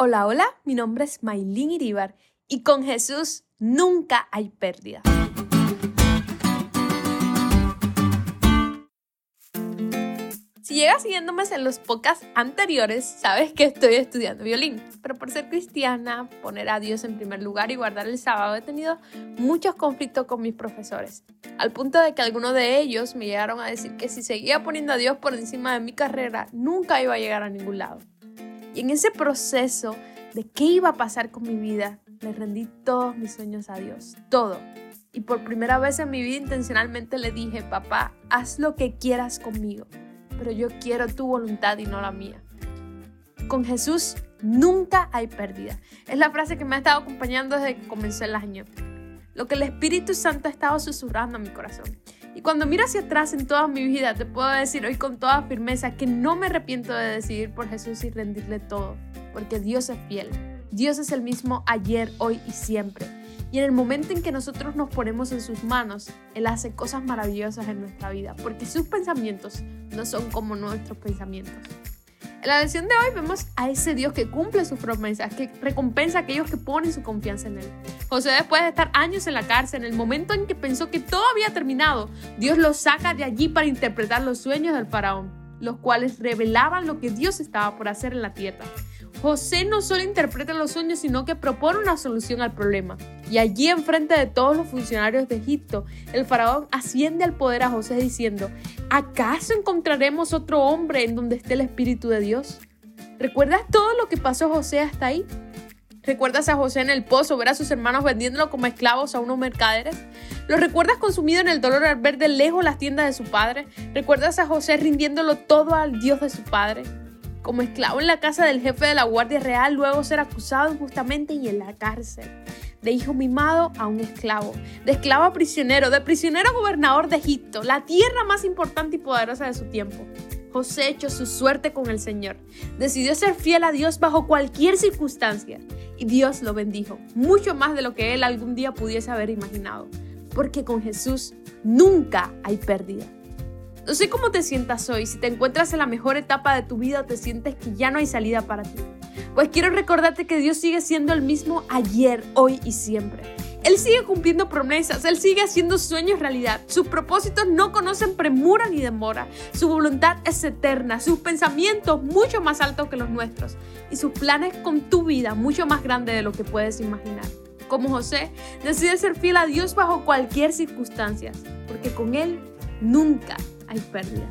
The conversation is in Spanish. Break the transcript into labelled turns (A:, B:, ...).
A: Hola, hola, mi nombre es Maylin Iribar y con Jesús nunca hay pérdida. Si llegas siguiéndome en los podcasts anteriores, sabes que estoy estudiando violín, pero por ser cristiana, poner a Dios en primer lugar y guardar el sábado, he tenido muchos conflictos con mis profesores, al punto de que algunos de ellos me llegaron a decir que si seguía poniendo a Dios por encima de mi carrera, nunca iba a llegar a ningún lado. Y en ese proceso de qué iba a pasar con mi vida, le rendí todos mis sueños a Dios, todo. Y por primera vez en mi vida intencionalmente le dije, papá, haz lo que quieras conmigo, pero yo quiero tu voluntad y no la mía. Con Jesús nunca hay pérdida. Es la frase que me ha estado acompañando desde que comenzó el año. Lo que el Espíritu Santo ha estado susurrando a mi corazón. Y cuando miro hacia atrás en toda mi vida, te puedo decir hoy con toda firmeza que no me arrepiento de decidir por Jesús y rendirle todo, porque Dios es fiel. Dios es el mismo ayer, hoy y siempre. Y en el momento en que nosotros nos ponemos en sus manos, Él hace cosas maravillosas en nuestra vida, porque sus pensamientos no son como nuestros pensamientos. En la lección de hoy vemos a ese Dios que cumple sus promesas, que recompensa a aquellos que ponen su confianza en Él. José, después de estar años en la cárcel, en el momento en que pensó que todo había terminado, Dios lo saca de allí para interpretar los sueños del faraón, los cuales revelaban lo que Dios estaba por hacer en la tierra. José no solo interpreta los sueños, sino que propone una solución al problema. Y allí, enfrente de todos los funcionarios de Egipto, el faraón asciende al poder a José diciendo, ¿acaso encontraremos otro hombre en donde esté el Espíritu de Dios? ¿Recuerdas todo lo que pasó José hasta ahí? ¿Recuerdas a José en el pozo ver a sus hermanos vendiéndolo como esclavos a unos mercaderes? ¿Lo recuerdas consumido en el dolor al ver de lejos las tiendas de su padre? ¿Recuerdas a José rindiéndolo todo al Dios de su padre? como esclavo en la casa del jefe de la Guardia Real, luego ser acusado injustamente y en la cárcel. De hijo mimado a un esclavo, de esclavo a prisionero, de prisionero a gobernador de Egipto, la tierra más importante y poderosa de su tiempo. José echó su suerte con el Señor. Decidió ser fiel a Dios bajo cualquier circunstancia. Y Dios lo bendijo, mucho más de lo que él algún día pudiese haber imaginado. Porque con Jesús nunca hay pérdida. No sé cómo te sientas hoy, si te encuentras en la mejor etapa de tu vida te sientes que ya no hay salida para ti. Pues quiero recordarte que Dios sigue siendo el mismo ayer, hoy y siempre. Él sigue cumpliendo promesas, Él sigue haciendo sueños realidad. Sus propósitos no conocen premura ni demora. Su voluntad es eterna, sus pensamientos mucho más altos que los nuestros y sus planes con tu vida mucho más grandes de lo que puedes imaginar. Como José, decide ser fiel a Dios bajo cualquier circunstancia, porque con Él nunca hay pérdida.